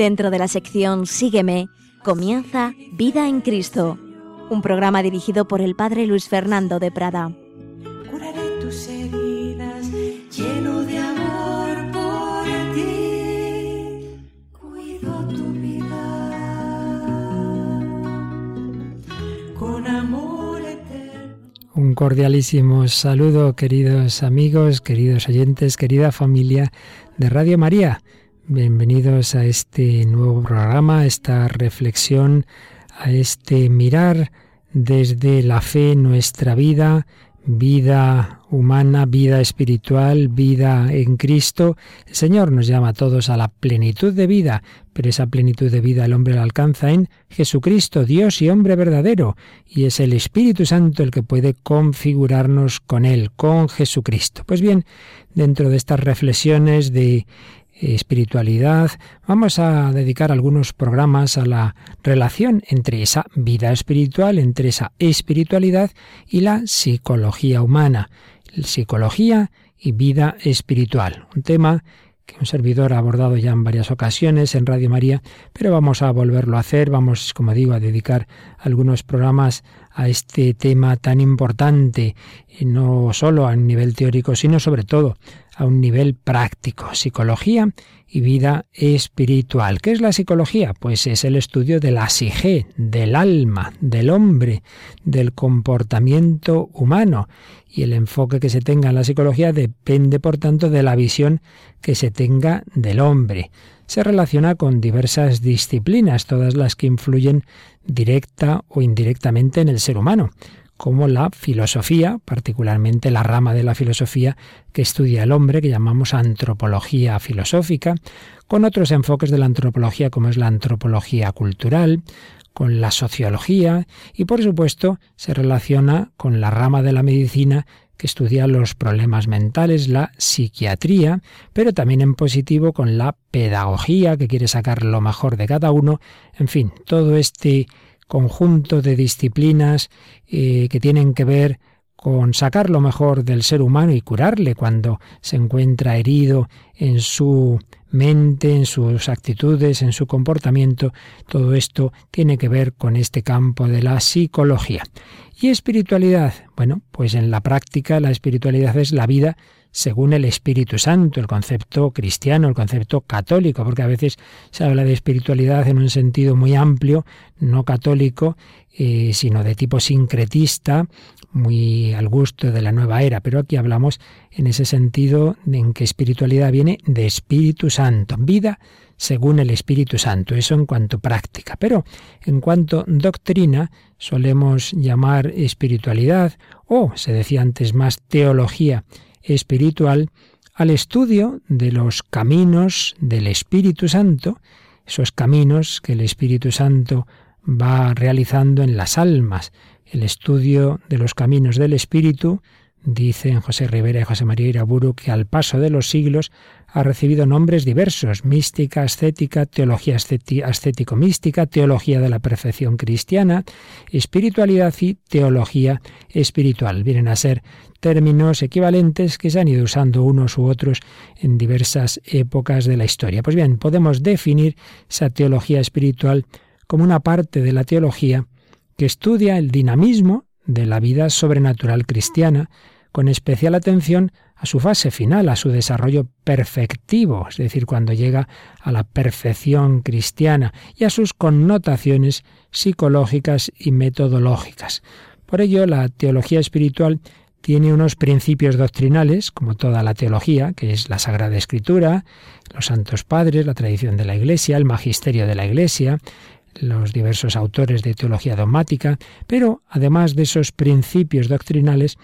Dentro de la sección Sígueme, comienza Vida en Cristo, un programa dirigido por el Padre Luis Fernando de Prada. Curaré tus heridas, lleno de amor por ti. Cuido tu vida con amor eterno. Un cordialísimo saludo, queridos amigos, queridos oyentes, querida familia de Radio María. Bienvenidos a este nuevo programa, a esta reflexión, a este mirar desde la fe nuestra vida, vida humana, vida espiritual, vida en Cristo. El Señor nos llama a todos a la plenitud de vida, pero esa plenitud de vida el hombre la alcanza en Jesucristo, Dios y hombre verdadero, y es el Espíritu Santo el que puede configurarnos con Él, con Jesucristo. Pues bien, dentro de estas reflexiones de espiritualidad, vamos a dedicar algunos programas a la relación entre esa vida espiritual, entre esa espiritualidad y la psicología humana. Psicología y vida espiritual. Un tema que un servidor ha abordado ya en varias ocasiones en Radio María, pero vamos a volverlo a hacer, vamos, como digo, a dedicar algunos programas a este tema tan importante, no solo a un nivel teórico, sino sobre todo a un nivel práctico, psicología y vida espiritual. ¿Qué es la psicología? Pues es el estudio de la psique, del alma, del hombre, del comportamiento humano. Y el enfoque que se tenga en la psicología depende, por tanto, de la visión que se tenga del hombre. Se relaciona con diversas disciplinas, todas las que influyen directa o indirectamente en el ser humano como la filosofía, particularmente la rama de la filosofía que estudia el hombre, que llamamos antropología filosófica, con otros enfoques de la antropología como es la antropología cultural, con la sociología y por supuesto se relaciona con la rama de la medicina que estudia los problemas mentales, la psiquiatría, pero también en positivo con la pedagogía, que quiere sacar lo mejor de cada uno, en fin, todo este conjunto de disciplinas eh, que tienen que ver con sacar lo mejor del ser humano y curarle cuando se encuentra herido en su mente, en sus actitudes, en su comportamiento, todo esto tiene que ver con este campo de la psicología. ¿Y espiritualidad? Bueno, pues en la práctica la espiritualidad es la vida según el Espíritu Santo, el concepto cristiano, el concepto católico, porque a veces se habla de espiritualidad en un sentido muy amplio, no católico, eh, sino de tipo sincretista, muy al gusto de la nueva era, pero aquí hablamos en ese sentido en que espiritualidad viene de Espíritu Santo, vida según el Espíritu Santo, eso en cuanto práctica, pero en cuanto doctrina solemos llamar espiritualidad o, se decía antes más, teología espiritual al estudio de los caminos del Espíritu Santo, esos caminos que el Espíritu Santo va realizando en las almas, el estudio de los caminos del Espíritu, dicen José Rivera y José María Iraburu que al paso de los siglos ha recibido nombres diversos, mística, ascética, teología ascético-mística, teología de la perfección cristiana, espiritualidad y teología espiritual. Vienen a ser términos equivalentes que se han ido usando unos u otros en diversas épocas de la historia. Pues bien, podemos definir esa teología espiritual como una parte de la teología que estudia el dinamismo de la vida sobrenatural cristiana, con especial atención a su fase final, a su desarrollo perfectivo, es decir, cuando llega a la perfección cristiana, y a sus connotaciones psicológicas y metodológicas. Por ello, la teología espiritual tiene unos principios doctrinales, como toda la teología, que es la Sagrada Escritura, los santos padres, la tradición de la Iglesia, el magisterio de la Iglesia, los diversos autores de teología dogmática, pero además de esos principios doctrinales,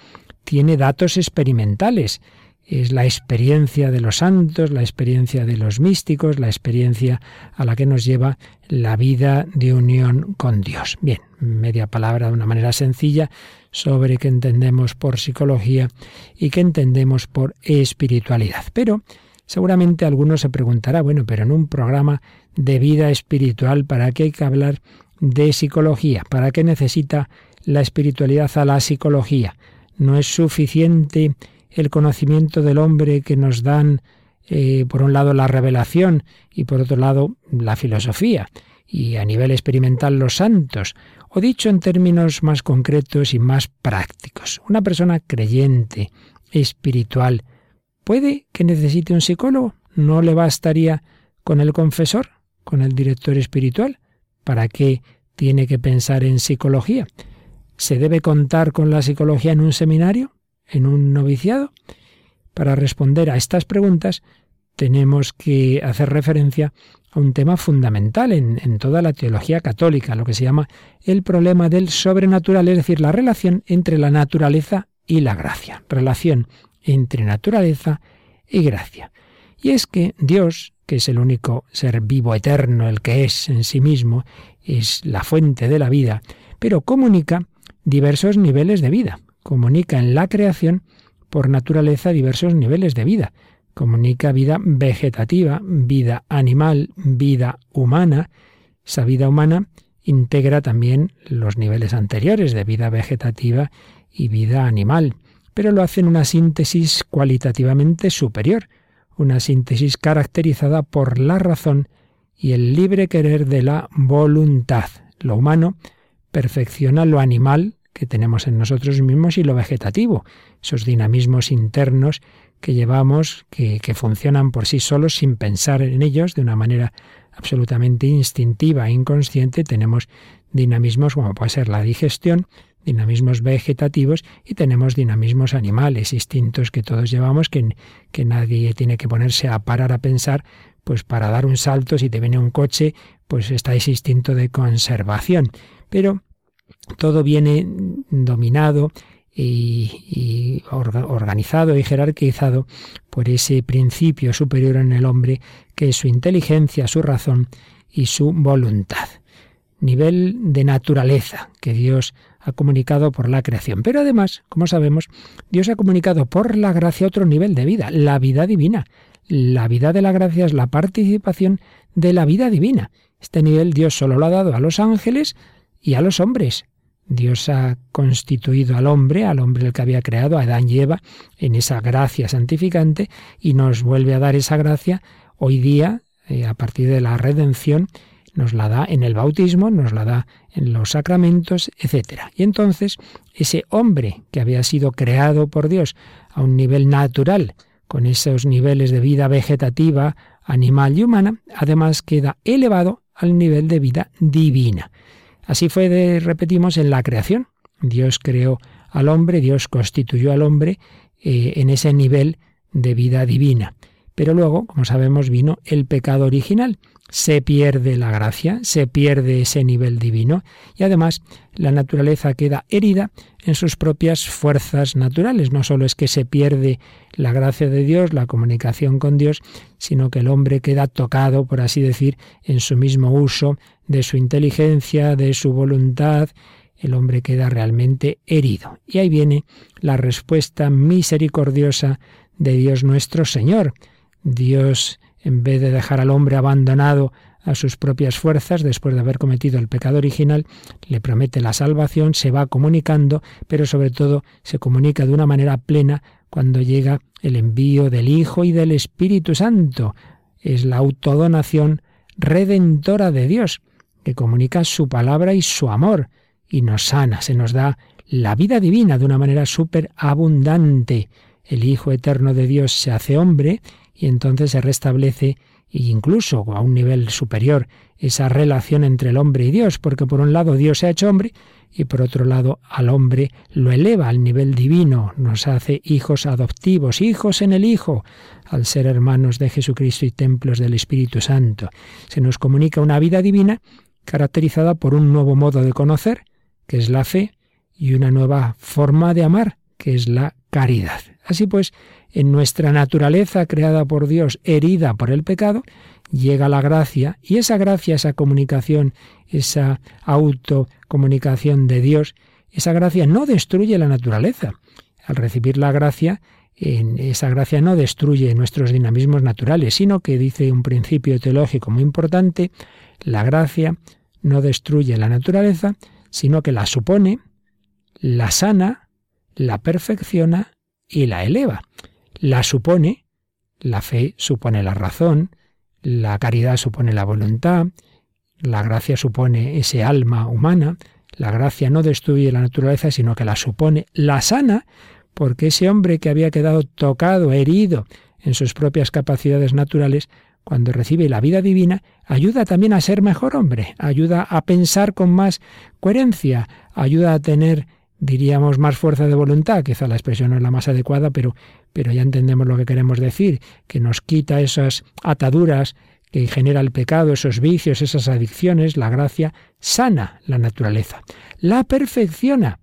tiene datos experimentales. Es la experiencia de los santos, la experiencia de los místicos, la experiencia a la que nos lleva la vida de unión con Dios. Bien, media palabra de una manera sencilla sobre qué entendemos por psicología y qué entendemos por espiritualidad. Pero seguramente alguno se preguntará, bueno, pero en un programa de vida espiritual, ¿para qué hay que hablar de psicología? ¿Para qué necesita la espiritualidad a la psicología? ¿No es suficiente el conocimiento del hombre que nos dan eh, por un lado la revelación y por otro lado la filosofía, y a nivel experimental los santos, o dicho en términos más concretos y más prácticos. Una persona creyente, espiritual, ¿puede que necesite un psicólogo? ¿No le bastaría con el confesor, con el director espiritual? ¿Para qué tiene que pensar en psicología? ¿Se debe contar con la psicología en un seminario? ¿En un noviciado? Para responder a estas preguntas tenemos que hacer referencia a un tema fundamental en, en, toda la teología católica, lo que se llama el problema del sobrenatural, es decir, la relación entre la naturaleza y la gracia, relación entre naturaleza y gracia. Y es que Dios, que es el único ser vivo eterno, el que es en sí mismo, es la fuente de la vida, pero comunica diversos niveles de vida, comunica en la creación por naturaleza diversos niveles de vida, comunica vida vegetativa, vida animal, vida humana. Esa vida humana integra también los niveles anteriores de vida vegetativa y vida animal, pero lo hace en una síntesis cualitativamente superior, una síntesis caracterizada por la razón y el libre querer de la voluntad. Lo humano perfecciona lo animal que tenemos en nosotros mismos y lo vegetativo, esos dinamismos internos que llevamos, que, que, funcionan por sí solos sin pensar en ellos de una manera absolutamente instintiva e inconsciente. Tenemos dinamismos como puede ser la digestión, dinamismos vegetativos y tenemos dinamismos animales, instintos que todos llevamos, que, que nadie tiene que ponerse a parar a pensar, pues para dar un salto, si te viene un coche, pues está ese instinto de conservación. Pero todo viene dominado y, organizado y jerarquizado por ese principio superior en el hombre que es su inteligencia, su razón y su voluntad. Nivel de naturaleza que Dios ha comunicado por la creación. Pero además, como sabemos, Dios ha comunicado por la gracia otro nivel de vida, la vida divina. La vida de la gracia es la participación de la vida divina. Este nivel Dios solo lo ha dado a los ángeles y a los hombres. Dios ha constituido al hombre, al hombre el que había creado, a Adán y Eva, en esa gracia santificante y nos vuelve a dar esa gracia hoy día, eh, a partir de la redención, nos la da en el bautismo, nos la da en los sacramentos, etc. Y entonces ese hombre que había sido creado por Dios a un nivel natural, con esos niveles de vida vegetativa, animal y humana, además queda elevado al nivel de vida divina. Así fue, de, repetimos, en la creación. Dios creó al hombre, Dios constituyó al hombre eh, en ese nivel de vida divina. Pero luego, como sabemos, vino el pecado original. Se pierde la gracia, se pierde ese nivel divino y además la naturaleza queda herida en sus propias fuerzas naturales. No solo es que se pierde la gracia de Dios, la comunicación con Dios, sino que el hombre queda tocado, por así decir, en su mismo uso de su inteligencia, de su voluntad, el hombre queda realmente herido. Y ahí viene la respuesta misericordiosa de Dios nuestro Señor. Dios, en vez de dejar al hombre abandonado a sus propias fuerzas, después de haber cometido el pecado original, le promete la salvación, se va comunicando, pero sobre todo se comunica de una manera plena cuando llega el envío del Hijo y del Espíritu Santo. Es la autodonación redentora de Dios que comunica su palabra y su amor y nos sana, se nos da la vida divina de una manera súper abundante. El Hijo Eterno de Dios se hace hombre y entonces se restablece e incluso a un nivel superior esa relación entre el hombre y Dios, porque por un lado Dios se ha hecho hombre y por otro lado al hombre lo eleva al nivel divino, nos hace hijos adoptivos, hijos en el Hijo, al ser hermanos de Jesucristo y templos del Espíritu Santo. Se nos comunica una vida divina caracterizada por un nuevo modo de conocer, que es la fe, y una nueva forma de amar, que es la caridad. Así pues, en nuestra naturaleza creada por Dios, herida por el pecado, llega la gracia, y esa gracia, esa comunicación, esa autocomunicación de Dios, esa gracia no destruye la naturaleza. Al recibir la gracia, esa gracia no destruye nuestros dinamismos naturales, sino que dice un principio teológico muy importante, la gracia no destruye la naturaleza, sino que la supone, la sana, la perfecciona y la eleva. La supone, La fe supone la razón, la caridad supone la voluntad, la gracia supone ese alma humana, la gracia no destruye la naturaleza, sino que la supone, la sana, porque ese hombre que había quedado tocado, herido en sus propias capacidades naturales, cuando recibe la vida divina, ayuda también a ser mejor hombre, ayuda a pensar con más coherencia, ayuda a tener, diríamos, más fuerza de voluntad, quizá la expresión no es la más adecuada, pero, pero ya entendemos lo que queremos decir, que nos quita esas ataduras que genera el pecado, esos vicios, esas adicciones, la gracia sana la naturaleza, la perfecciona,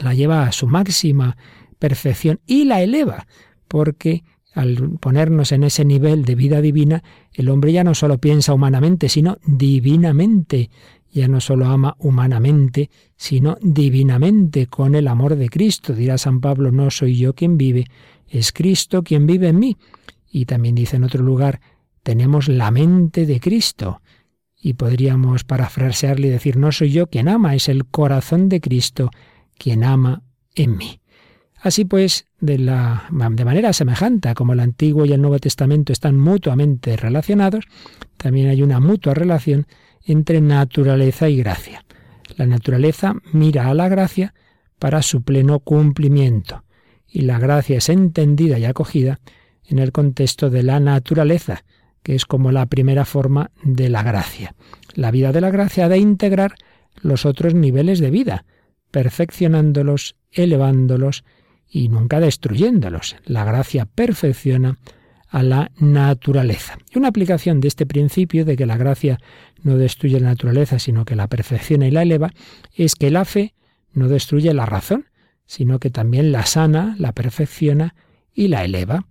la lleva a su máxima perfección y la eleva, porque al ponernos en ese nivel de vida divina, el hombre ya no solo piensa humanamente, sino divinamente. Ya no solo ama humanamente, sino divinamente con el amor de Cristo. Dirá San Pablo, no soy yo quien vive, es Cristo quien vive en mí. Y también dice en otro lugar, tenemos la mente de Cristo. Y podríamos parafrasearle y decir, no soy yo quien ama, es el corazón de Cristo quien ama en mí. Así pues, de, manera semejante como el Antiguo y el Nuevo Testamento están mutuamente relacionados, también hay una mutua relación entre naturaleza y gracia. La naturaleza mira a la gracia para su pleno cumplimiento, y la gracia es entendida y acogida en el contexto de la naturaleza, que es como la primera forma de la gracia. La vida de la gracia ha de integrar los otros niveles de vida, perfeccionándolos, elevándolos y nunca destruyéndolos. La gracia perfecciona a la naturaleza. Y una aplicación de este principio de que la gracia no destruye la naturaleza, sino que la perfecciona y la eleva, es que la fe no destruye la razón, sino que también la sana, la perfecciona y la eleva.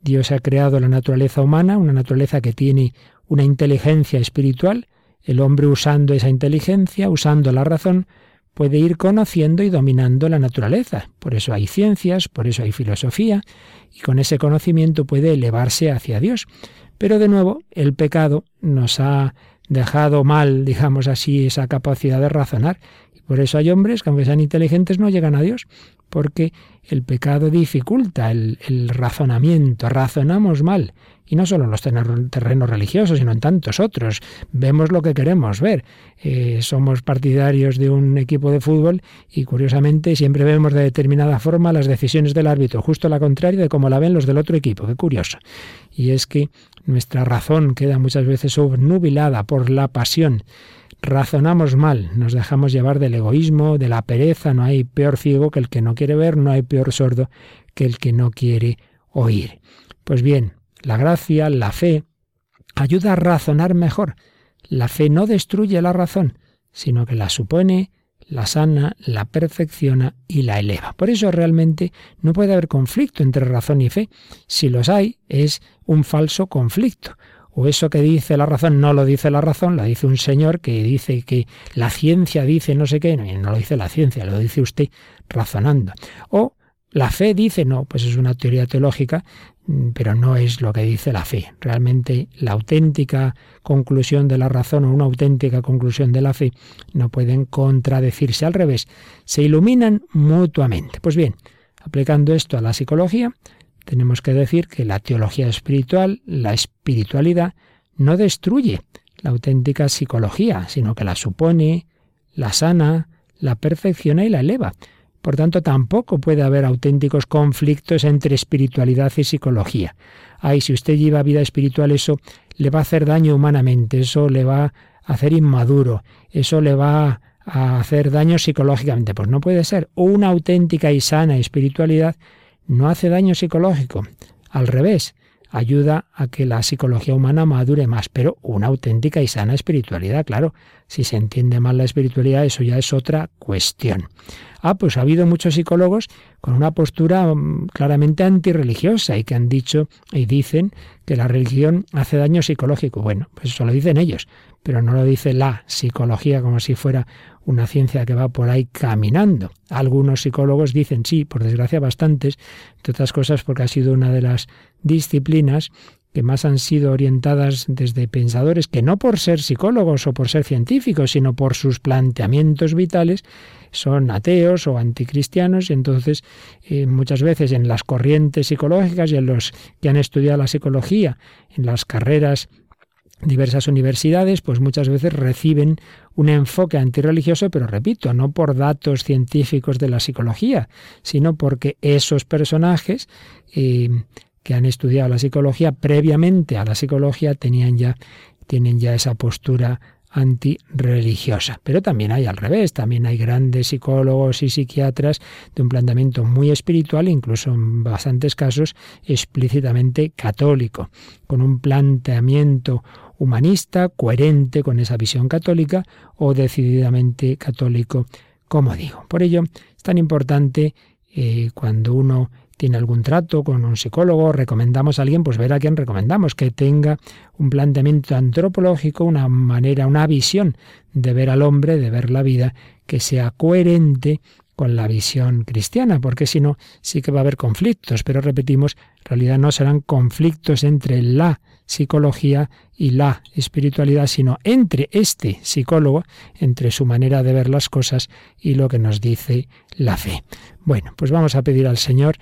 Dios ha creado la naturaleza humana, una naturaleza que tiene una inteligencia espiritual, el hombre usando esa inteligencia, usando la razón, puede ir conociendo y dominando la naturaleza. Por eso hay ciencias, por eso hay filosofía, y con ese conocimiento puede elevarse hacia Dios. Pero de nuevo, el pecado nos ha dejado mal, digamos así, esa capacidad de razonar. Y por eso hay hombres que, aunque sean inteligentes, no llegan a Dios, porque el pecado dificulta el, el razonamiento, razonamos mal. Y no solo en los terrenos religiosos, sino en tantos otros. Vemos lo que queremos ver. Eh, somos partidarios de un equipo de fútbol y curiosamente siempre vemos de determinada forma las decisiones del árbitro, justo la contraria de cómo la ven los del otro equipo. Qué curioso. Y es que nuestra razón queda muchas veces obnubilada por la pasión. Razonamos mal, nos dejamos llevar del egoísmo, de la pereza, no hay peor ciego que el que no quiere ver, no hay peor sordo que el que no quiere oír. Pues bien, la gracia, la fe, ayuda a razonar mejor. La fe no destruye la razón, sino que la supone, la sana, la perfecciona y la eleva. Por eso realmente no puede haber conflicto entre razón y fe. Si los hay, es un falso conflicto. O eso que dice la razón no lo dice la razón, lo dice un señor que dice que la ciencia dice no sé qué, no lo dice la ciencia, lo dice usted razonando. O la fe dice, no, pues es una teoría teológica Mm, pero no es lo que dice la fe. Realmente la auténtica conclusión de la razón o una auténtica conclusión de la fe no pueden contradecirse al revés, se iluminan mutuamente. Pues bien, aplicando esto a la psicología, tenemos que decir que la teología espiritual, la espiritualidad, no destruye la auténtica psicología, sino que la supone, la sana, la perfecciona y la eleva. Por tanto, tampoco puede haber auténticos conflictos entre espiritualidad y psicología. Ay, si usted lleva vida espiritual, eso le va a hacer daño humanamente, eso le va a hacer inmaduro, eso le va a hacer daño psicológicamente. Pues no puede ser. Una auténtica y sana espiritualidad no hace daño psicológico. Al revés, ayuda a que la psicología humana madure más, pero una auténtica y sana espiritualidad, claro. Si se entiende mal la espiritualidad, eso ya es otra cuestión. Ah, pues ha habido muchos psicólogos con una postura mm, claramente antirreligiosa y que han dicho y dicen que la religión hace daño psicológico. Bueno, pues eso lo dicen ellos, pero no lo dice la psicología como si fuera una ciencia que va por ahí caminando. Algunos psicólogos dicen sí, por desgracia bastantes, entre otras cosas porque ha sido una de las disciplinas que más han sido orientadas desde pensadores que no por ser psicólogos o por ser científicos, sino por sus planteamientos vitales, son ateos o anticristianos y entonces eh, muchas veces en las corrientes psicológicas y en los que han estudiado la psicología, en las carreras diversas universidades, pues muchas veces reciben un enfoque antirreligioso, pero repito, no por datos científicos de la psicología, sino porque esos personajes eh, que han estudiado la psicología previamente a la psicología tenían ya, tienen ya esa postura antirreligiosa. Pero también hay al revés, también hay grandes psicólogos y psiquiatras de un planteamiento muy espiritual, incluso en bastantes casos explícitamente católico, con un planteamiento humanista, coherente con esa visión católica o decididamente católico, como digo. Por ello es tan importante eh, cuando uno tiene algún trato con un psicólogo, recomendamos a alguien, pues ver a quién recomendamos, que tenga un planteamiento antropológico, una manera, una visión de ver al hombre, de ver la vida, que sea coherente con la visión cristiana, porque si no, sí que va a haber conflictos, pero repetimos, en realidad no serán conflictos entre la psicología y la espiritualidad, sino entre este psicólogo, entre su manera de ver las cosas y lo que nos dice la fe. Bueno, pues vamos a pedir al Señor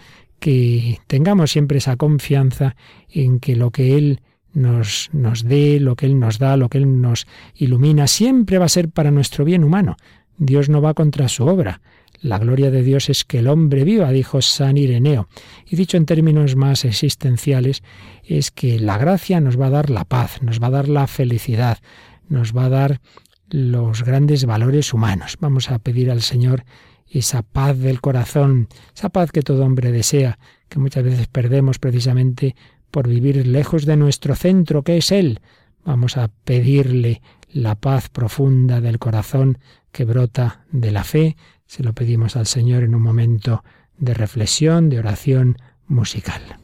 que tengamos siempre esa confianza en que lo que Él nos, nos dé, lo que Él nos da, lo que Él nos ilumina, siempre va a ser para nuestro bien humano. Dios no va contra su obra. La gloria de Dios es que el hombre viva, dijo San Ireneo. Y dicho en términos más existenciales, es que la gracia nos va a dar la paz, nos va a dar la felicidad, nos va a dar los grandes valores humanos. Vamos a pedir al Señor esa paz del corazón, esa paz que todo hombre desea, que muchas veces perdemos precisamente por vivir lejos de nuestro centro, que es Él. Vamos a pedirle la paz profunda del corazón que brota de la fe. Se lo pedimos al Señor en un momento de reflexión, de oración musical.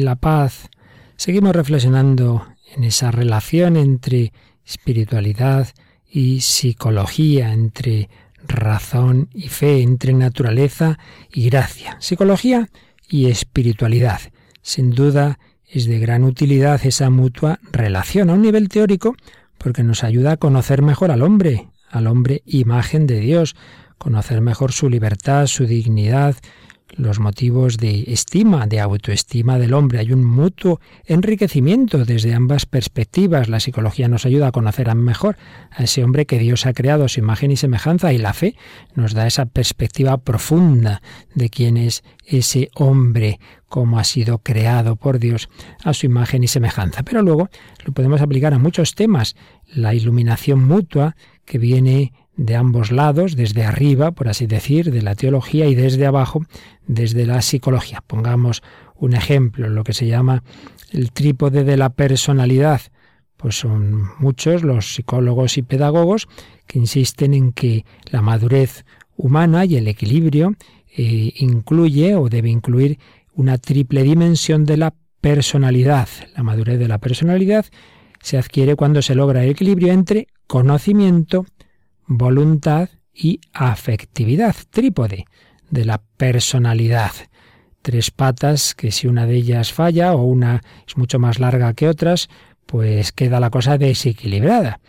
la paz. Seguimos reflexionando en esa relación entre espiritualidad y psicología, entre razón y fe, entre naturaleza y gracia. Psicología y espiritualidad. Sin duda es de gran utilidad esa mutua relación a un nivel teórico porque nos ayuda a conocer mejor al hombre, al hombre imagen de Dios, conocer mejor su libertad, su dignidad, los motivos de estima, de autoestima del hombre. Hay un mutuo enriquecimiento desde ambas perspectivas. La psicología nos ayuda a conocer mejor a ese hombre que Dios ha creado a su imagen y semejanza y la fe nos da esa perspectiva profunda de quién es ese hombre, cómo ha sido creado por Dios a su imagen y semejanza. Pero luego lo podemos aplicar a muchos temas. La iluminación mutua que viene de ambos lados, desde arriba, por así decir, de la teología y desde abajo, desde la psicología. Pongamos un ejemplo, lo que se llama el trípode de la personalidad. Pues son muchos los psicólogos y pedagogos que insisten en que la madurez humana y el equilibrio eh, incluye o debe incluir una triple dimensión de la personalidad. La madurez de la personalidad se adquiere cuando se logra el equilibrio entre conocimiento, voluntad y afectividad, trípode de la personalidad. Tres patas que si una de ellas falla o una es mucho más larga que otras, pues queda la cosa desequilibrada.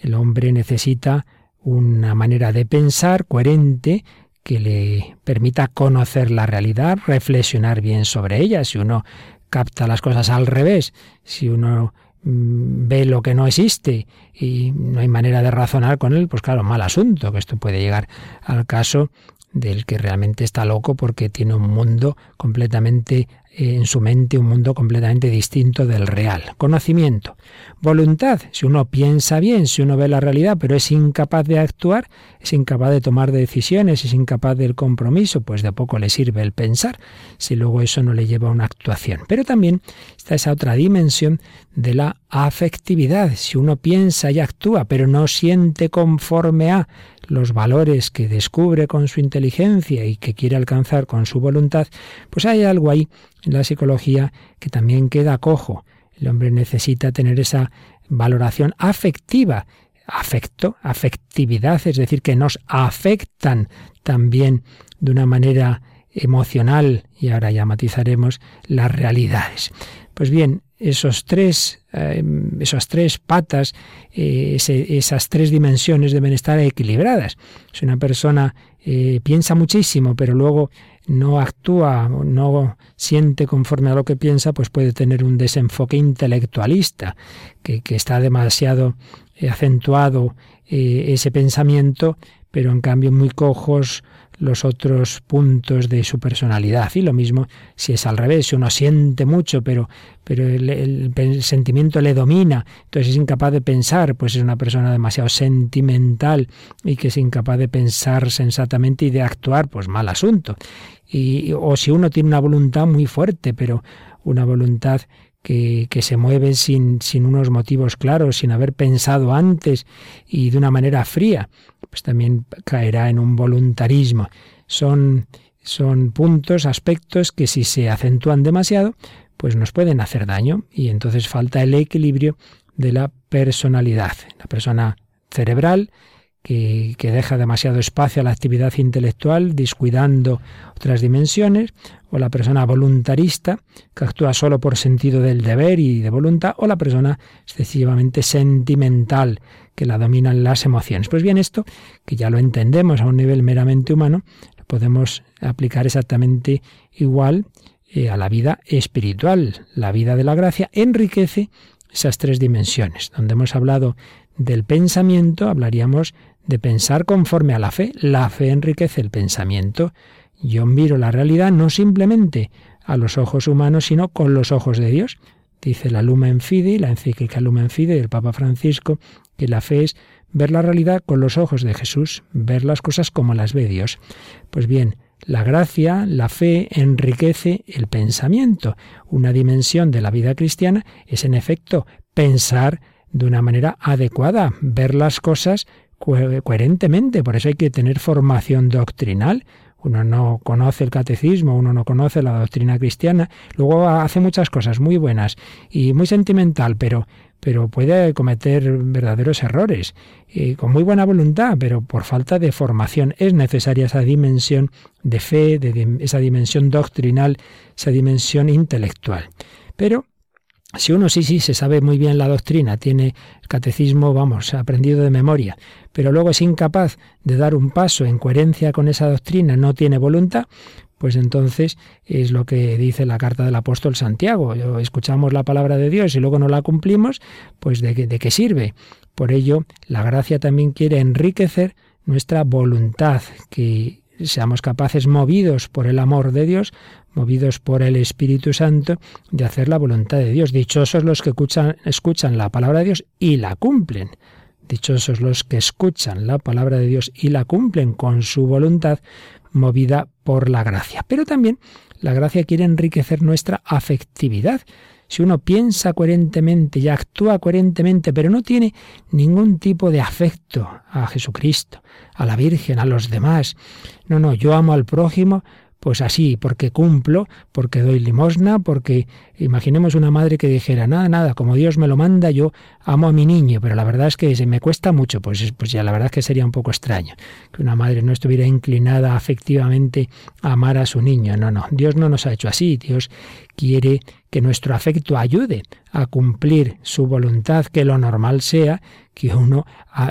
El hombre necesita una manera de pensar coherente que le permita conocer la realidad, reflexionar bien sobre ella. Si uno capta las cosas al revés, si uno ve lo que no existe y no hay manera de razonar con él, pues claro, mal asunto, que esto puede llegar al caso del que realmente está loco porque tiene un mundo completamente en su mente un mundo completamente distinto del real. Conocimiento. Voluntad. Si uno piensa bien, si uno ve la realidad, pero es incapaz de actuar, es incapaz de tomar decisiones, es incapaz del compromiso, pues de poco le sirve el pensar, si luego eso no le lleva a una actuación. Pero también está esa otra dimensión de la afectividad. Si uno piensa y actúa, pero no siente conforme a los valores que descubre con su inteligencia y que quiere alcanzar con su voluntad, pues hay algo ahí en la psicología que también queda cojo. El hombre necesita tener esa valoración afectiva, afecto, afectividad, es decir, que nos afectan también de una manera emocional, y ahora ya matizaremos las realidades. Pues bien, esos tres, eh, esas tres patas, eh, esas tres dimensiones deben estar equilibradas. Si una persona eh, piensa muchísimo, pero luego no actúa, no siente conforme a lo que piensa, pues puede tener un desenfoque intelectualista, que, que está demasiado acentuado ese pensamiento, pero en cambio muy cojos los otros puntos de su personalidad. Y lo mismo si es al revés, si uno siente mucho, pero, pero el, sentimiento le domina, entonces es incapaz de pensar, pues es una persona demasiado sentimental y que es incapaz de pensar sensatamente y de actuar, pues mal asunto. Y, o si uno tiene una voluntad muy fuerte, pero una voluntad que, se mueve sin, sin unos motivos claros, sin haber pensado antes y de una manera fría, pues también caerá en un voluntarismo. Son, son puntos, aspectos que si se acentúan demasiado, pues nos pueden hacer daño y entonces falta el equilibrio de la personalidad. La persona cerebral que, deja demasiado espacio a la actividad intelectual, descuidando otras dimensiones, o la persona voluntarista, que actúa solo por sentido del deber y de voluntad, o la persona excesivamente sentimental, que la dominan las emociones. Pues bien, esto, que ya lo entendemos a un nivel meramente humano, lo podemos aplicar exactamente igual eh, a la vida espiritual. La vida de la gracia enriquece esas tres dimensiones. Donde hemos hablado del pensamiento, hablaríamos de pensar conforme a la fe. La fe enriquece el pensamiento. Yo miro la realidad no simplemente a los ojos humanos, sino con los ojos de Dios. Dice la Lumen Fide, la encíclica Lumen Fide del Papa Francisco, que la fe es ver la realidad con los ojos de Jesús, ver las cosas como las ve Dios. Pues bien, la gracia, la fe enriquece el pensamiento. Una dimensión de la vida cristiana es en efecto pensar de una manera adecuada, ver las cosas coherentemente. Por eso hay que tener formación doctrinal. uno no conoce el catecismo, uno no conoce la doctrina cristiana, luego hace muchas cosas muy buenas y muy sentimental, pero pero puede cometer verdaderos errores, con muy buena voluntad, pero por falta de formación. Es necesaria esa dimensión de fe, esa dimensión doctrinal, esa dimensión intelectual. Pero si uno sí, sí, se sabe muy bien la doctrina, tiene el catecismo, vamos, aprendido de memoria, pero luego es incapaz de dar un paso en coherencia con esa doctrina, no tiene voluntad, pues entonces es lo que dice la carta del apóstol Santiago. Escuchamos la palabra de Dios y luego no la cumplimos, pues de, de qué sirve. Por ello, la gracia también quiere enriquecer nuestra voluntad, que seamos capaces, movidos por el amor de Dios, movidos por el Espíritu Santo, de hacer la voluntad de Dios. Dichosos los que escuchan, escuchan la palabra de Dios y la cumplen. Dichosos los que escuchan la palabra de Dios y la cumplen con su voluntad, movida por la gracia. Pero también la gracia quiere enriquecer nuestra afectividad. Si uno piensa coherentemente y actúa coherentemente, pero no tiene ningún tipo de afecto a Jesucristo, a la Virgen, a los demás, no, no, yo amo al prójimo, pues así, porque cumplo, porque doy limosna, porque imaginemos una madre que dijera, nada, nada, como Dios me lo manda, yo amo a mi niño, pero la verdad es que se me cuesta mucho, pues, pues ya la verdad es que sería un poco extraño que una madre no estuviera inclinada afectivamente a amar a su niño. No, no, Dios no nos ha hecho así, Dios quiere que nuestro afecto ayude a cumplir su voluntad, que lo normal sea que uno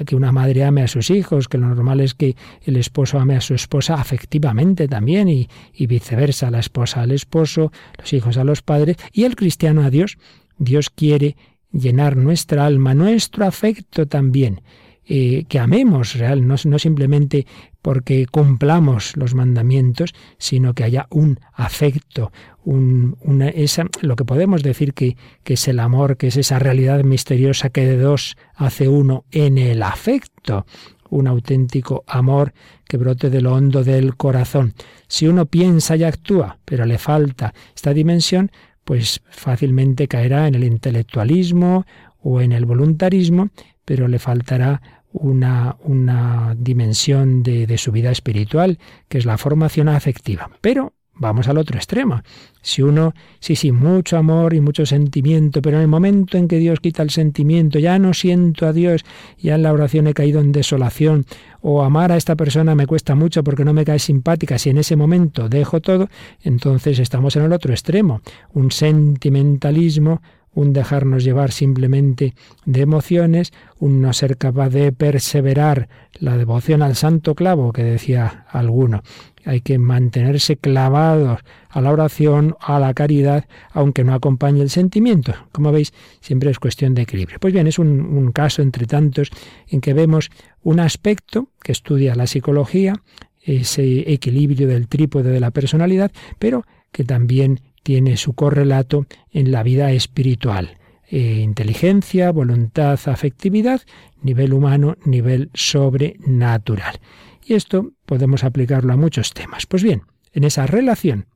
que una madre ame a sus hijos, que lo normal es que el esposo ame a su esposa afectivamente también y, y viceversa, la esposa al esposo, los hijos a los padres y el cristiano a Dios. Dios quiere llenar nuestra alma, nuestro afecto también. Eh, que amemos real, no, no, simplemente porque cumplamos los mandamientos, sino que haya un afecto, un, una, esa, lo que podemos decir que, que es el amor, que es esa realidad misteriosa que de dos hace uno en el afecto, un auténtico amor que brote de lo hondo del corazón. Si uno piensa y actúa, pero le falta esta dimensión, pues fácilmente caerá en el intelectualismo o en el voluntarismo, pero le faltará una, una dimensión de, de su vida espiritual, que es la formación afectiva. Pero Vamos al otro extremo. Si uno, sí, sí, mucho amor y mucho sentimiento, pero en el momento en que Dios quita el sentimiento, ya no siento a Dios, ya en la oración he caído en desolación, o amar a esta persona me cuesta mucho porque no me cae simpática, si en ese momento dejo todo, entonces estamos en el otro extremo, un sentimentalismo un dejarnos llevar simplemente de emociones, un no ser capaz de perseverar la devoción al santo clavo que decía alguno. Hay que mantenerse clavados a la oración, a la caridad, aunque no acompañe el sentimiento. Como veis, siempre es cuestión de equilibrio. Pues bien, es un, caso entre tantos en que vemos un aspecto que estudia la psicología, ese equilibrio del trípode de la personalidad, pero que también tiene su correlato en la vida espiritual. Eh, inteligencia, voluntad, afectividad, nivel humano, nivel sobrenatural. Y esto podemos aplicarlo a muchos temas. Pues bien, en esa relación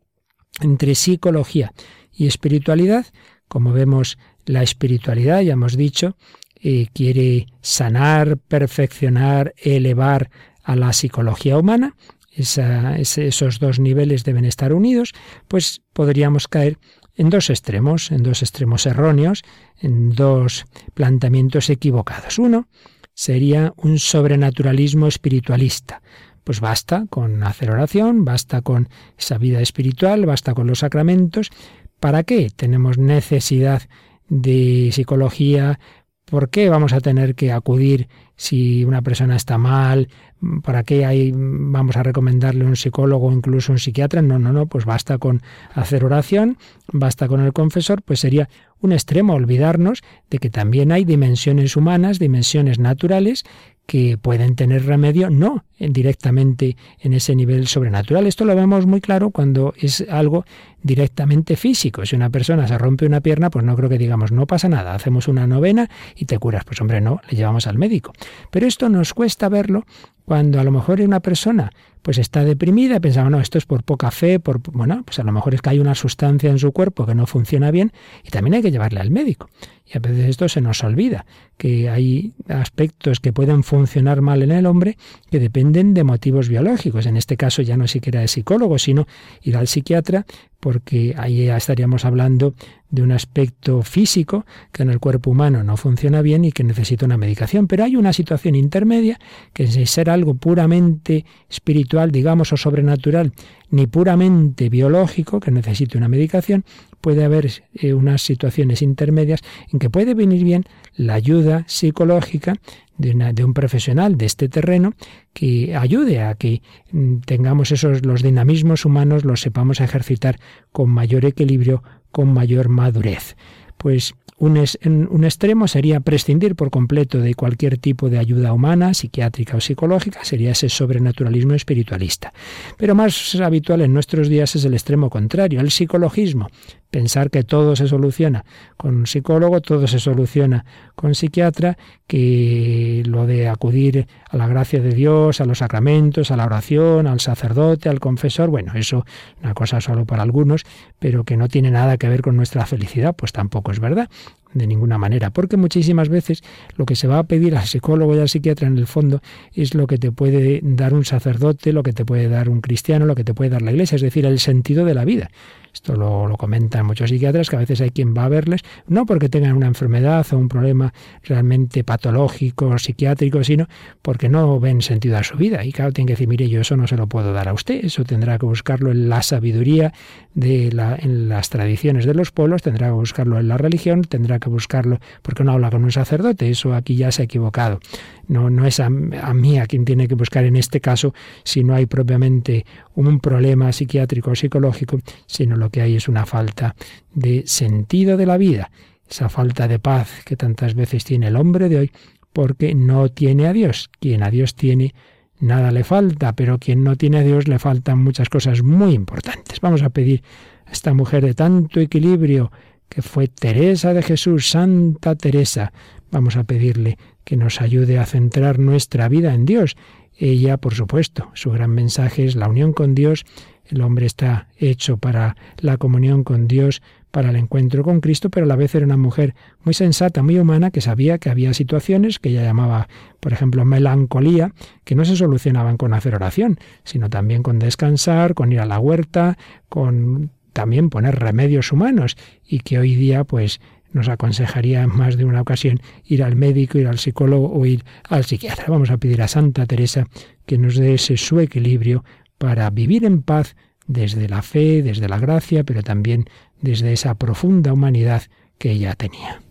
entre psicología y espiritualidad, como vemos, la espiritualidad, ya hemos dicho, eh, quiere sanar, perfeccionar, elevar a la psicología humana, esos dos niveles deben estar unidos, pues podríamos caer en dos extremos, en dos extremos erróneos, en dos planteamientos equivocados. Uno sería un sobrenaturalismo espiritualista. Pues basta con hacer oración, basta con esa vida espiritual, basta con los sacramentos. ¿Para qué tenemos necesidad de psicología? ¿Por qué vamos a tener que acudir si una persona está mal, ¿para qué hay, vamos a recomendarle un psicólogo o incluso un psiquiatra? No, no, no, pues basta con hacer oración, basta con el confesor, pues sería un extremo olvidarnos de que también hay dimensiones humanas, dimensiones naturales que pueden tener remedio, no directamente en ese nivel sobrenatural. Esto lo vemos muy claro cuando es algo directamente físico. Si una persona se rompe una pierna, pues no creo que digamos, no pasa nada, hacemos una novena y te curas. Pues hombre, no, le llevamos al médico. Pero esto nos cuesta verlo Cuando a lo mejor una persona pues está deprimida y pensaba, no, esto es por poca fe, por bueno, pues a lo mejor es que hay una sustancia en su cuerpo que no funciona bien y también hay que llevarle al médico. Y a veces esto se nos olvida, que hay aspectos que pueden funcionar mal en el hombre que dependen de motivos biológicos. En este caso ya no siquiera de psicólogo, sino ir al psiquiatra, porque ahí ya estaríamos hablando de un aspecto físico que en el cuerpo humano no funciona bien y que necesita una medicación. Pero hay una situación intermedia que es ser algo puramente espiritual, digamos, o sobrenatural, ni puramente biológico, que necesite una medicación, puede haber eh, unas situaciones intermedias en que puede venir bien la ayuda psicológica de, de, un profesional de este terreno que ayude a que mm, tengamos esos los dinamismos humanos, los sepamos ejercitar con mayor equilibrio, con mayor madurez. Pues un, un, extremo sería prescindir por completo de cualquier tipo de ayuda humana, psiquiátrica o psicológica, sería ese sobrenaturalismo espiritualista. Pero más habitual en nuestros días es el extremo contrario, el psicologismo, pensar que todo se soluciona con un psicólogo, todo se soluciona con psiquiatra, que lo de acudir a la gracia de Dios, a los sacramentos, a la oración, al sacerdote, al confesor, bueno, eso una cosa solo para algunos, pero que no tiene nada que ver con nuestra felicidad, pues tampoco es verdad de ninguna manera, porque muchísimas veces lo que se va a pedir al psicólogo y al psiquiatra en el fondo es lo que te puede dar un sacerdote, lo que te puede dar un cristiano, lo que te puede dar la iglesia, es decir, el sentido de la vida. Esto lo, lo, comentan muchos psiquiatras, que a veces hay quien va a verles, no porque tengan una enfermedad o un problema realmente patológico o psiquiátrico, sino porque no ven sentido a su vida. Y claro, tienen que decir, mire, yo eso no se lo puedo dar a usted, eso tendrá que buscarlo en la sabiduría, de la, en las tradiciones de los pueblos, tendrá que buscarlo en la religión, tendrá que buscarlo porque no habla con un sacerdote, eso aquí ya se ha equivocado. No, no es a, a mí a quien tiene que buscar en este caso si no hay propiamente un problema psiquiátrico o psicológico, sino lo que hay es una falta de sentido de la vida, esa falta de paz que tantas veces tiene el hombre de hoy porque no tiene a Dios. Quien a Dios tiene, nada le falta, pero quien no tiene a Dios le faltan muchas cosas muy importantes. Vamos a pedir a esta mujer de tanto equilibrio, que fue Teresa de Jesús, Santa Teresa, vamos a pedirle que nos ayude a centrar nuestra vida en Dios. Ella, por supuesto, su gran mensaje es la unión con Dios. El hombre está hecho para la comunión con Dios, para el encuentro con Cristo, pero a la vez era una mujer muy sensata, muy humana, que sabía que había situaciones que ella llamaba, por ejemplo, melancolía, que no se solucionaban con hacer oración, sino también con descansar, con ir a la huerta, con también poner remedios humanos y que hoy día pues nos aconsejaría en más de una ocasión ir al médico, ir al psicólogo o ir al psiquiatra. Vamos a pedir a Santa Teresa que nos dé ese su equilibrio para vivir en paz desde la fe, desde la gracia, pero también desde esa profunda humanidad que ella tenía.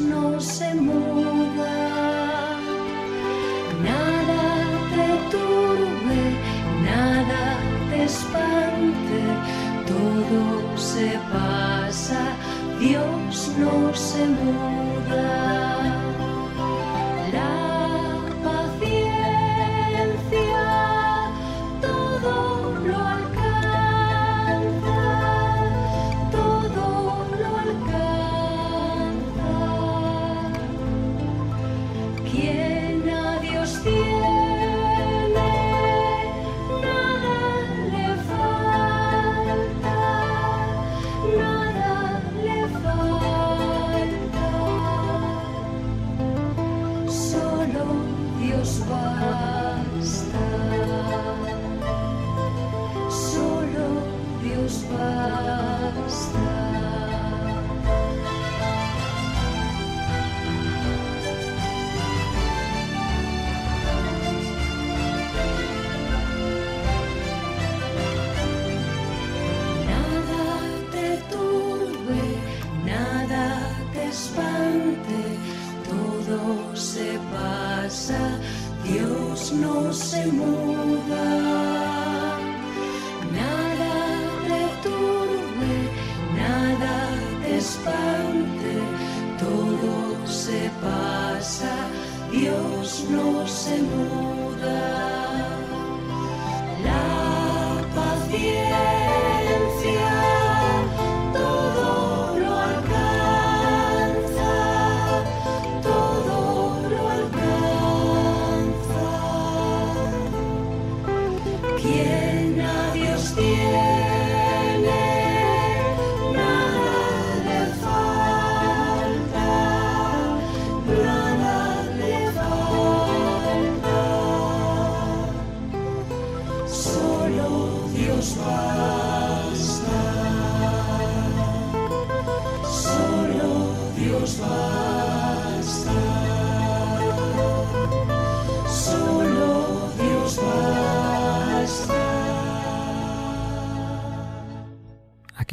No se muda, nada te turbe, nada te espante, todo se pasa, Dios no se muda.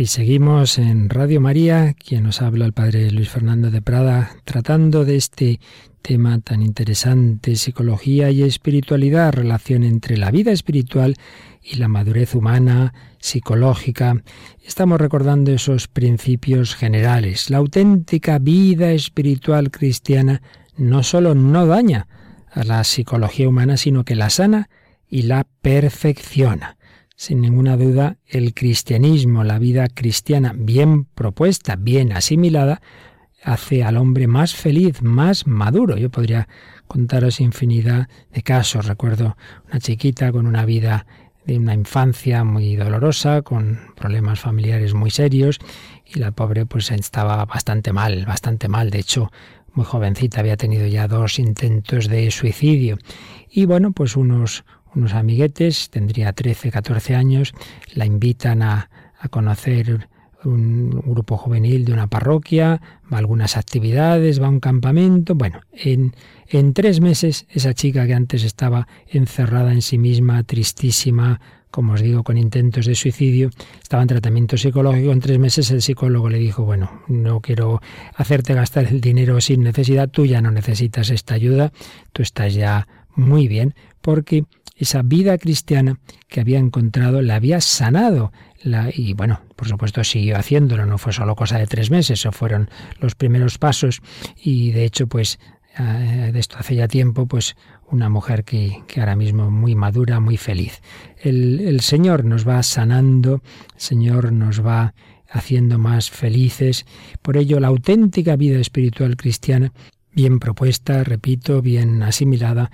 Aquí seguimos en Radio María, quien nos habla el padre Luis Fernando de Prada, tratando de este tema tan interesante, psicología y espiritualidad, relación entre la vida espiritual y la madurez humana, psicológica. Estamos recordando esos principios generales. La auténtica vida espiritual cristiana no solo no daña a la psicología humana, sino que la sana y la perfecciona. Sin ninguna duda, el cristianismo, la vida cristiana bien propuesta, bien asimilada, hace al hombre más feliz, más maduro. Yo podría contaros infinidad de casos. Recuerdo una chiquita con una vida de una infancia muy dolorosa, con problemas familiares muy serios, y la pobre pues estaba bastante mal, bastante mal. De hecho, muy jovencita había tenido ya dos intentos de suicidio. Y bueno, pues unos, unos amiguetes, tendría 13, 14 años, la invitan a, a conocer un grupo juvenil de una parroquia, va a algunas actividades, va a un campamento. Bueno, en, en tres meses esa chica que antes estaba encerrada en sí misma, tristísima, como os digo, con intentos de suicidio, estaba en tratamiento psicológico. En tres meses el psicólogo le dijo, bueno, no quiero hacerte gastar el dinero sin necesidad, tú ya no necesitas esta ayuda, tú estás ya muy bien, porque esa vida cristiana que había encontrado la había sanado. La, y bueno, por supuesto siguió haciéndolo, no fue solo cosa de tres meses, eso fueron los primeros pasos y de hecho pues eh, de esto hace ya tiempo, pues una mujer que, que ahora mismo muy madura, muy feliz. El, el Señor nos va sanando, el Señor nos va haciendo más felices. Por ello, la auténtica vida espiritual cristiana, bien propuesta, repito, bien asimilada,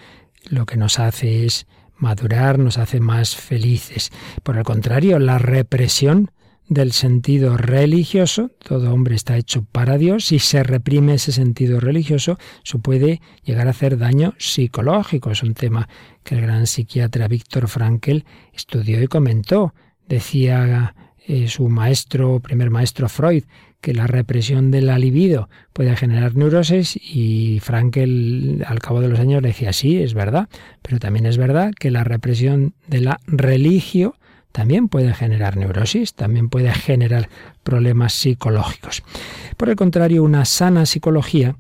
lo que nos hace es Madurar nos hace más felices. Por el contrario, la represión del sentido religioso, todo hombre está hecho para Dios, si se reprime ese sentido religioso, eso puede llegar a hacer daño psicológico. Es un tema que el gran psiquiatra Víctor Frankl estudió y comentó. Decía eh, su maestro, primer maestro Freud, que la represión de la libido puede generar neurosis y Frankel al cabo de los años le decía, sí, es verdad, pero también es verdad que la represión de la religio también puede generar neurosis, también puede generar problemas psicológicos. Por el contrario, una sana psicología,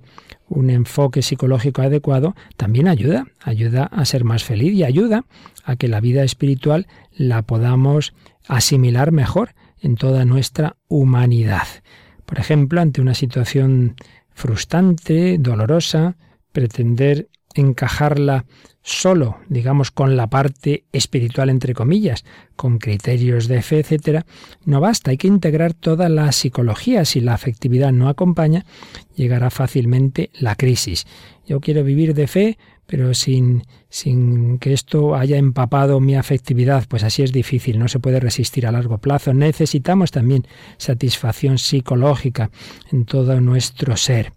un enfoque psicológico adecuado, también ayuda, ayuda a ser más feliz y ayuda a que la vida espiritual la podamos asimilar mejor en toda nuestra humanidad. Por ejemplo, ante una situación frustrante, dolorosa, pretender encajarla solo, digamos, con la parte espiritual, entre comillas, con criterios de fe, etcétera, no basta. Hay que integrar toda la psicología. Si la afectividad no acompaña, llegará fácilmente la crisis. Yo quiero vivir de fe, pero sin, sin que esto haya empapado mi afectividad, pues así es difícil, no se puede resistir a largo plazo. Necesitamos también satisfacción psicológica en todo nuestro ser.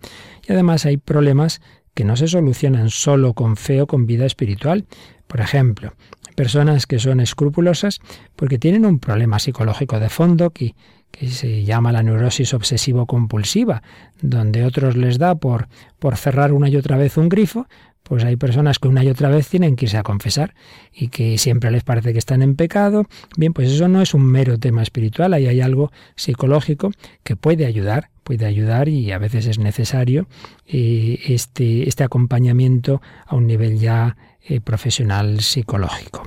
Y además hay problemas que no se solucionan solo con fe o con vida espiritual. Por ejemplo, personas que son escrupulosas porque tienen un problema psicológico de fondo que, que se llama la neurosis obsesivo-compulsiva, donde otros les da por, por cerrar una y otra vez un grifo, pues hay personas que una y otra vez tienen que irse a confesar y que siempre les parece que están en pecado. Bien, pues eso no es un mero tema espiritual, ahí hay algo psicológico que puede ayudar, puede ayudar y a veces es necesario eh, este, este acompañamiento a un nivel ya eh, profesional psicológico.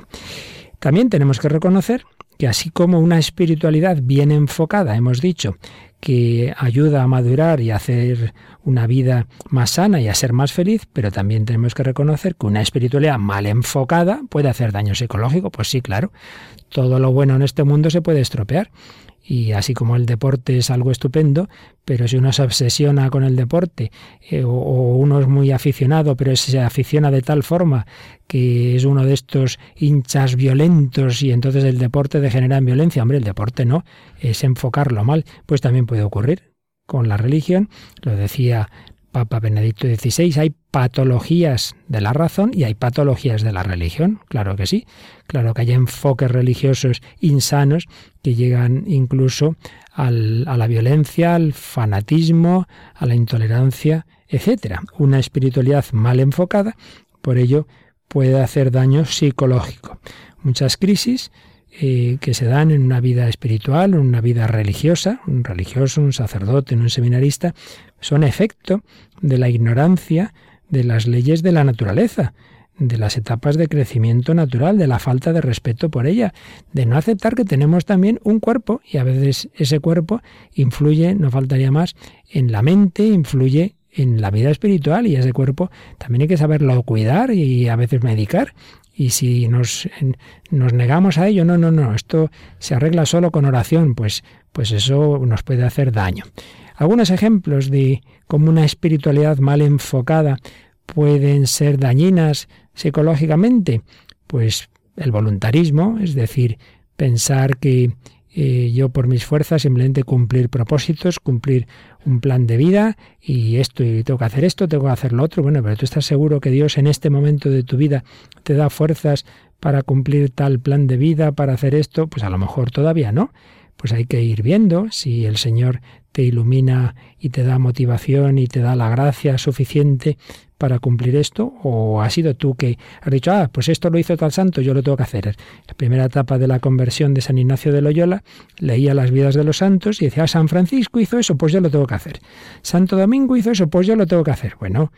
También tenemos que reconocer que así como una espiritualidad bien enfocada, hemos dicho, que ayuda a madurar y a hacer una vida más sana y a ser más feliz, pero también tenemos que reconocer que una espiritualidad mal enfocada puede hacer daño psicológico. Pues sí, claro, todo lo bueno en este mundo se puede estropear. Y así como el deporte es algo estupendo, pero si uno se obsesiona con el deporte eh, o, uno es muy aficionado, pero se aficiona de tal forma que es uno de estos hinchas violentos y entonces el deporte degenera en violencia, hombre, el deporte no, es enfocarlo mal, pues también puede ocurrir con la religión, lo decía Papa Benedicto XVI, hay patologías de la razón y hay patologías de la religión, claro que sí, claro que hay enfoques religiosos insanos que llegan incluso a la violencia, al fanatismo, a la intolerancia, etc. Una espiritualidad mal enfocada, por ello, puede hacer daño psicológico. Muchas crisis eh, que se dan en una vida espiritual, en una vida religiosa, un religioso, un sacerdote, un seminarista, son efecto de la ignorancia de las leyes de la naturaleza, de las etapas de crecimiento natural, de la falta de respeto por ella, de no aceptar que tenemos también un cuerpo y a veces ese cuerpo influye, no faltaría más, en la mente, influye en la vida espiritual y ese cuerpo también hay que saberlo cuidar y a veces medicar. Y si nos, nos negamos a ello, no, no, no, esto se arregla solo con oración, pues, pues eso nos puede hacer daño. Algunos ejemplos de cómo una espiritualidad mal enfocada pueden ser dañinas psicológicamente, pues el voluntarismo, es decir, pensar que eh, yo por mis fuerzas simplemente cumplir propósitos, cumplir un plan de vida y esto, y tengo que hacer esto, tengo que hacer lo otro. Bueno, pero tú estás seguro que Dios en este momento de tu vida te da fuerzas para cumplir tal plan de vida, para hacer esto, pues a lo mejor todavía no. Pues hay que ir viendo si el Señor te ilumina y te da motivación y te da la gracia suficiente para cumplir esto? ¿O has sido tú que has dicho, ah, pues esto lo hizo tal santo, yo lo tengo que hacer? La primera etapa de la conversión de San Ignacio de Loyola, leía las vidas de los santos y decía, ah, San Francisco hizo eso, pues yo lo tengo que hacer. Santo Domingo hizo eso, pues yo lo tengo que hacer. Bueno,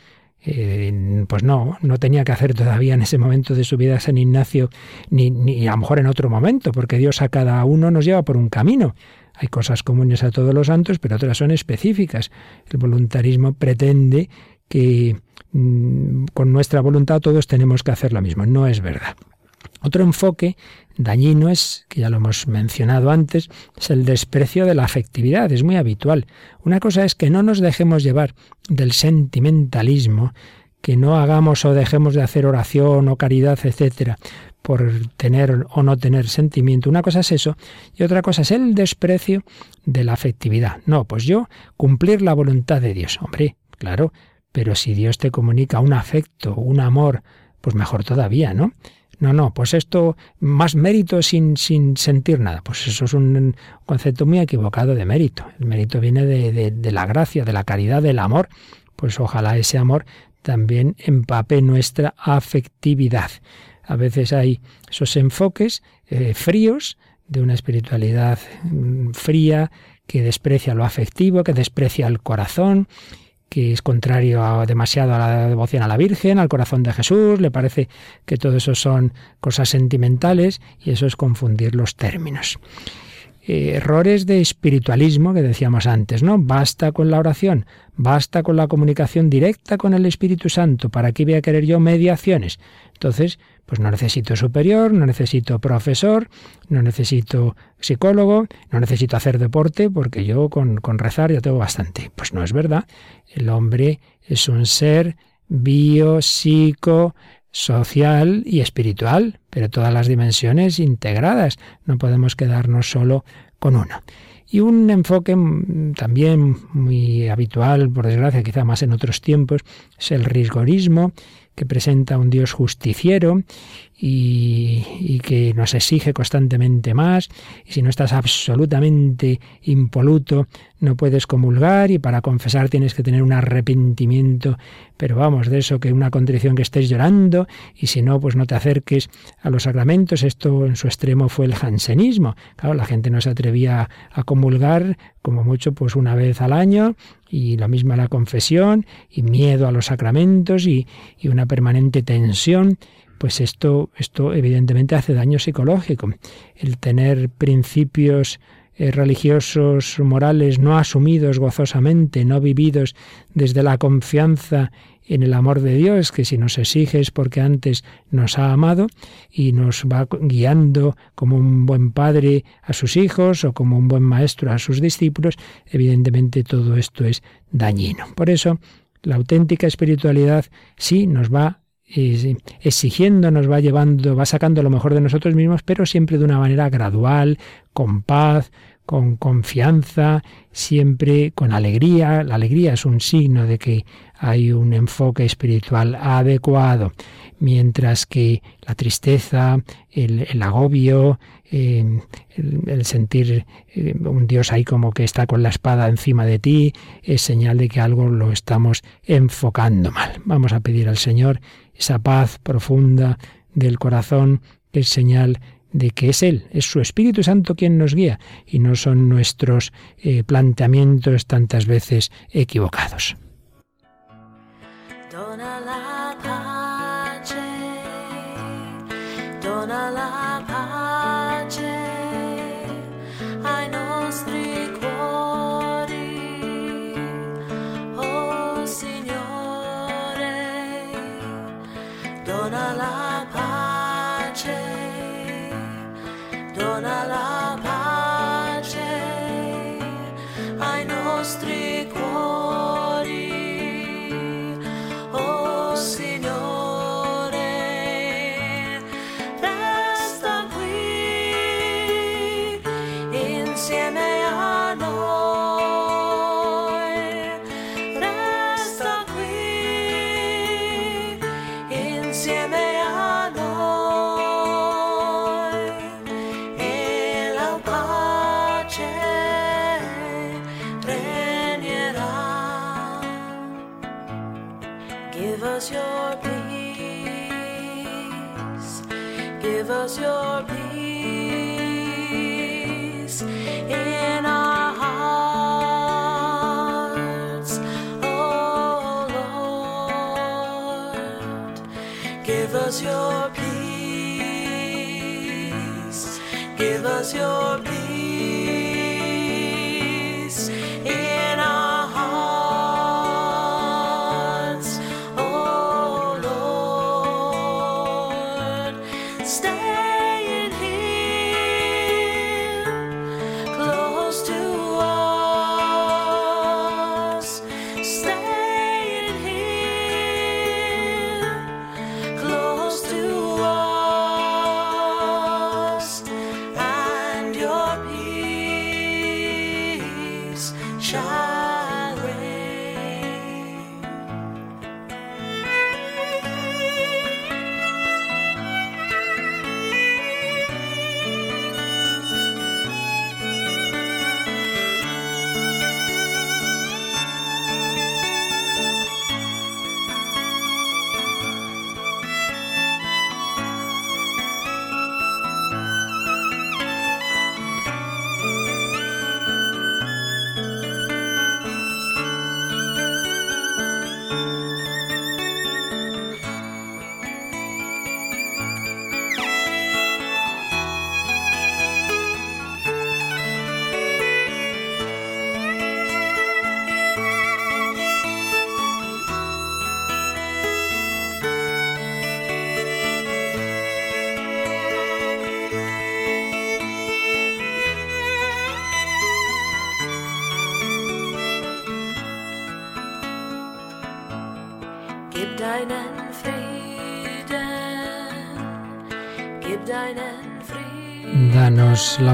eh, pues no, no tenía que hacer todavía en ese momento de su vida San Ignacio, ni, ni a lo mejor en otro momento, porque Dios a cada uno nos lleva por un camino. Hay cosas comunes a todos los santos, pero otras son específicas. El voluntarismo pretende que mm, con nuestra voluntad todos tenemos que hacer lo mismo. No es verdad. Otro enfoque dañino es, que ya lo hemos mencionado antes, es el desprecio de la afectividad. Es muy habitual. Una cosa es que no nos dejemos llevar del sentimentalismo, que no hagamos o dejemos de hacer oración o caridad, etcétera, por tener o no tener sentimiento. Una cosa es eso y otra cosa es el desprecio de la afectividad. No, pues yo cumplir la voluntad de Dios. Hombre, claro, pero si Dios te comunica un afecto, un amor, pues mejor todavía, ¿no? No, no, pues esto, más mérito sin, sin sentir nada. Pues eso es un concepto muy equivocado de mérito. El mérito viene de, de la gracia, de la caridad, del amor. Pues ojalá ese amor también empape nuestra afectividad. A veces hay esos enfoques eh, fríos de una espiritualidad mm, fría que desprecia lo afectivo, que desprecia el corazón, que es contrario a, demasiado a la devoción a la Virgen, al corazón de Jesús, le parece que todo eso son cosas sentimentales y eso es confundir los términos. Eh, errores de espiritualismo que decíamos antes, ¿no? Basta con la oración, basta con la comunicación directa con el Espíritu Santo, ¿para qué voy a querer yo mediaciones? Entonces, pues no necesito superior, no necesito profesor, no necesito psicólogo, no necesito hacer deporte, porque yo con, con rezar ya tengo bastante. Pues no es verdad. El hombre es un ser bio, psico, social y espiritual, pero todas las dimensiones integradas. No podemos quedarnos solo con una. Y un enfoque también muy habitual, por desgracia, quizá más en otros tiempos, es el rigorismo que presenta un Dios justiciero y, que nos exige constantemente más. Y si no estás absolutamente impoluto, no puedes comulgar y para confesar tienes que tener un arrepentimiento, pero vamos, de eso que una contrición que estés llorando y si no, pues no te acerques a los sacramentos. Esto en su extremo fue el jansenismo. Claro, la gente no se atrevía a comulgar como mucho pues una vez al año y lo mismo la confesión y miedo a los sacramentos y, y una permanente tensión pues esto, esto evidentemente hace daño psicológico. El tener principios eh, religiosos, morales no asumidos gozosamente, no vividos desde la confianza en el amor de Dios, que si nos exige es porque antes nos ha amado y nos va guiando como un buen padre a sus hijos o como un buen maestro a sus discípulos, evidentemente todo esto es dañino. Por eso, la auténtica espiritualidad sí nos va exigiendo, nos va llevando, va sacando lo mejor de nosotros mismos, pero siempre de una manera gradual, con paz, con confianza, siempre con alegría. La alegría es un signo de que hay un enfoque espiritual adecuado, mientras que la tristeza, el, agobio, eh, el, sentir eh, un Dios ahí como que está con la espada encima de ti, es señal de que algo lo estamos enfocando mal. Vamos a pedir al Señor esa paz profunda del corazón que es señal de que es Él, es su Espíritu Santo quien nos guía y no son nuestros eh, planteamientos tantas veces equivocados. canción.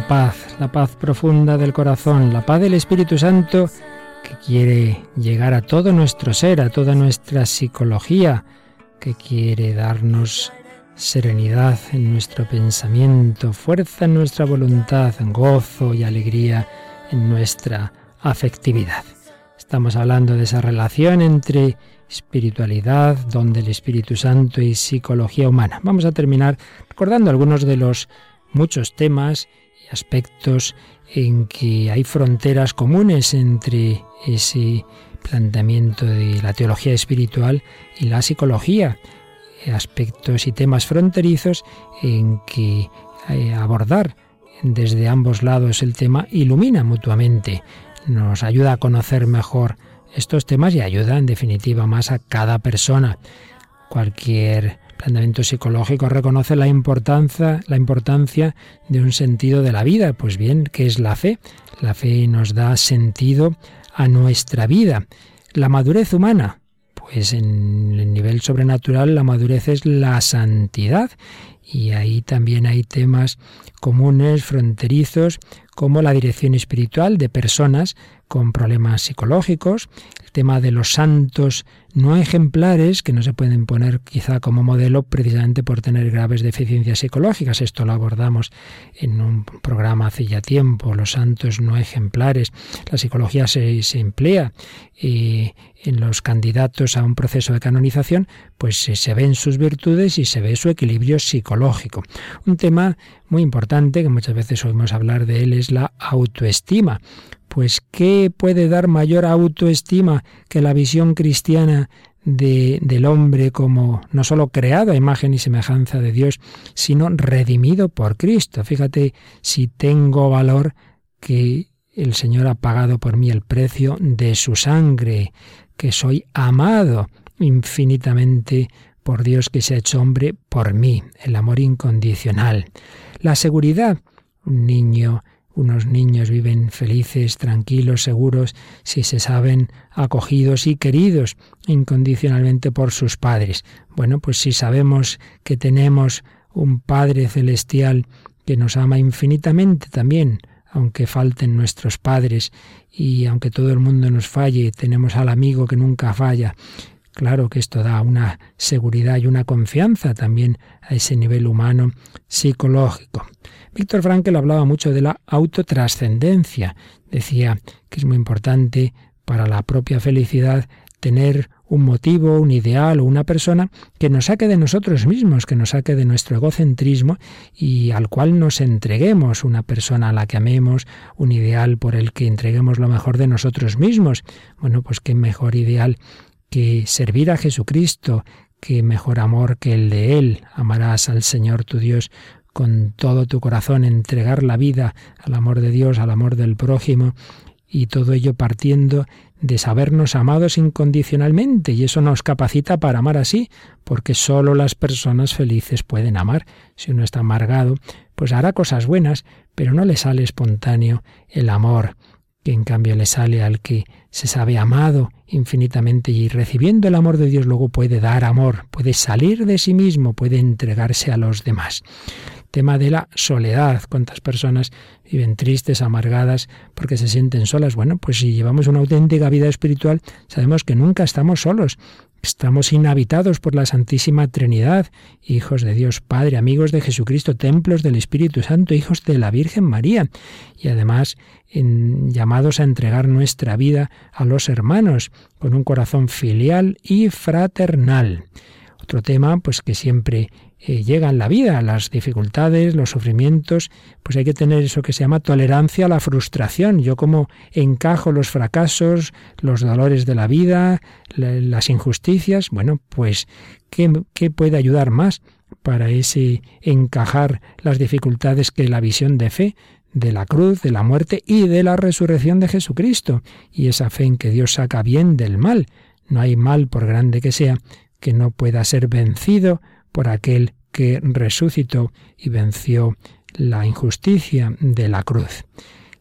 Paz, la paz profunda del corazón, la paz del Espíritu Santo que quiere llegar a todo nuestro ser, a toda nuestra psicología, que quiere darnos serenidad en nuestro pensamiento, fuerza en nuestra voluntad, gozo y alegría en nuestra afectividad. Estamos hablando de esa relación entre espiritualidad, don del Espíritu Santo y psicología humana. Vamos a terminar recordando algunos de los muchos temas aspectos en que hay fronteras comunes entre ese planteamiento de la teología espiritual y la psicología, aspectos y temas fronterizos en que eh, abordar desde ambos lados el tema ilumina mutuamente, nos ayuda a conocer mejor estos temas y ayuda en definitiva más a cada persona. Cualquier planteamiento psicológico reconoce la importancia, la importancia de un sentido de la vida. Pues bien, ¿qué es la fe? La fe nos da sentido a nuestra vida. La madurez humana, pues en el nivel sobrenatural la madurez es la santidad y ahí también hay temas comunes, fronterizos, como la dirección espiritual de personas con problemas psicológicos, el tema de los santos no ejemplares, que no se pueden poner quizá como modelo precisamente por tener graves deficiencias psicológicas. Esto lo abordamos en un programa hace ya tiempo, los santos no ejemplares. La psicología se, emplea y en los candidatos a un proceso de canonización, pues se ven sus virtudes y se ve su equilibrio psicológico. Un tema muy importante que muchas veces oímos hablar de él es la autoestima. Pues ¿qué puede dar mayor autoestima que la visión cristiana de, del hombre como no solo creado a imagen y semejanza de Dios, sino redimido por Cristo? Fíjate si tengo valor que el Señor ha pagado por mí el precio de su sangre, que soy amado infinitamente por Dios que se ha hecho hombre por mí, el amor incondicional. La seguridad, un niño, unos niños viven felices, tranquilos, seguros, si se saben acogidos y queridos incondicionalmente por sus padres. Bueno, pues si sabemos que tenemos un Padre celestial que nos ama infinitamente también, aunque falten nuestros padres y aunque todo el mundo nos falle, tenemos al amigo que nunca falla. Claro que esto da una seguridad y una confianza también a ese nivel humano psicológico. Víctor Frankl hablaba mucho de la autotrascendencia. Decía que es muy importante para la propia felicidad tener un motivo, un ideal o una persona que nos saque de nosotros mismos, que nos saque de nuestro egocentrismo y al cual nos entreguemos, una persona a la que amemos, un ideal por el que entreguemos lo mejor de nosotros mismos. Bueno, pues qué mejor ideal que servir a Jesucristo, qué mejor amor que el de Él. Amarás al Señor tu Dios con todo tu corazón, entregar la vida al amor de Dios, al amor del prójimo, y todo ello partiendo de sabernos amados incondicionalmente y eso nos capacita para amar así, porque sólo las personas felices pueden amar. Si uno está amargado, pues hará cosas buenas, pero no le sale espontáneo el amor, que en cambio le sale al que se sabe amado infinitamente y recibiendo el amor de Dios luego puede dar amor, puede salir de sí mismo, puede entregarse a los demás tema de la soledad. ¿Cuántas personas viven tristes, amargadas, porque se sienten solas? Bueno, pues si llevamos una auténtica vida espiritual, sabemos que nunca estamos solos. Estamos inhabitados por la Santísima Trinidad, hijos de Dios Padre, amigos de Jesucristo, templos del Espíritu Santo, hijos de la Virgen María, y además llamados a entregar nuestra vida a los hermanos con un corazón filial y fraternal. Otro tema, pues que siempre eh, llega en la vida, las dificultades, los sufrimientos, pues hay que tener eso que se llama tolerancia a la frustración. Yo como encajo los fracasos, los dolores de la vida, las injusticias, bueno, pues ¿qué, ¿qué puede ayudar más para ese encajar las dificultades que la visión de fe? de la cruz, de la muerte y de la resurrección de Jesucristo, y esa fe en que Dios saca bien del mal. No hay mal, por grande que sea, que no pueda ser vencido por aquel que resucitó y venció la injusticia de la cruz.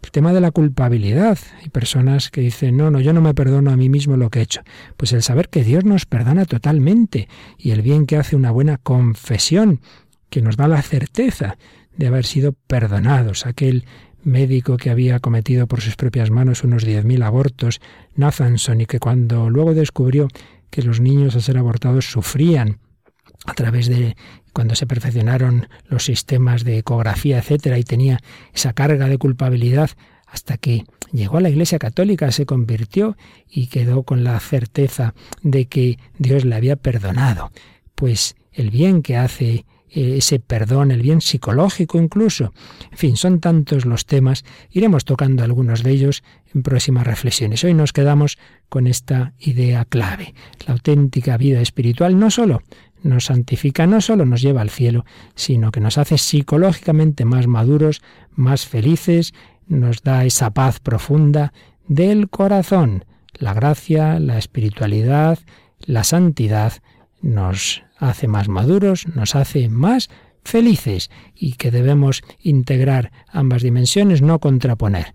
El tema de la culpabilidad. Hay personas que dicen, no, no, yo no me perdono a mí mismo lo que he hecho. Pues el saber que Dios nos perdona totalmente y el bien que hace una buena confesión, que nos da la certeza de haber sido perdonados. Aquel médico que había cometido por sus propias manos unos 10.000 abortos, Nathanson, y que cuando luego descubrió que los niños al ser abortados sufrían a través de cuando se perfeccionaron los sistemas de ecografía, etcétera, y tenía esa carga de culpabilidad hasta que llegó a la Iglesia Católica, se convirtió y quedó con la certeza de que Dios le había perdonado. Pues el bien que hace eh, ese perdón, el bien psicológico incluso. En fin, son tantos los temas, iremos tocando algunos de ellos en próximas reflexiones. Hoy nos quedamos con esta idea clave. La auténtica vida espiritual no solo nos santifica, no solo nos lleva al cielo, sino que nos hace psicológicamente más maduros, más felices, nos da esa paz profunda del corazón. La gracia, la espiritualidad, la santidad nos hace más maduros, nos hace más felices y que debemos integrar ambas dimensiones, no contraponer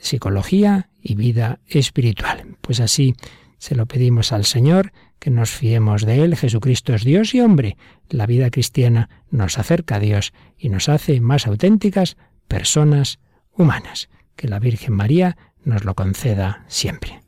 psicología y vida espiritual. Pues así se lo pedimos al Señor, que nos fiemos de Él. Jesucristo es Dios y hombre. La vida cristiana nos acerca a Dios y nos hace más auténticas personas humanas. Que la Virgen María nos lo conceda siempre.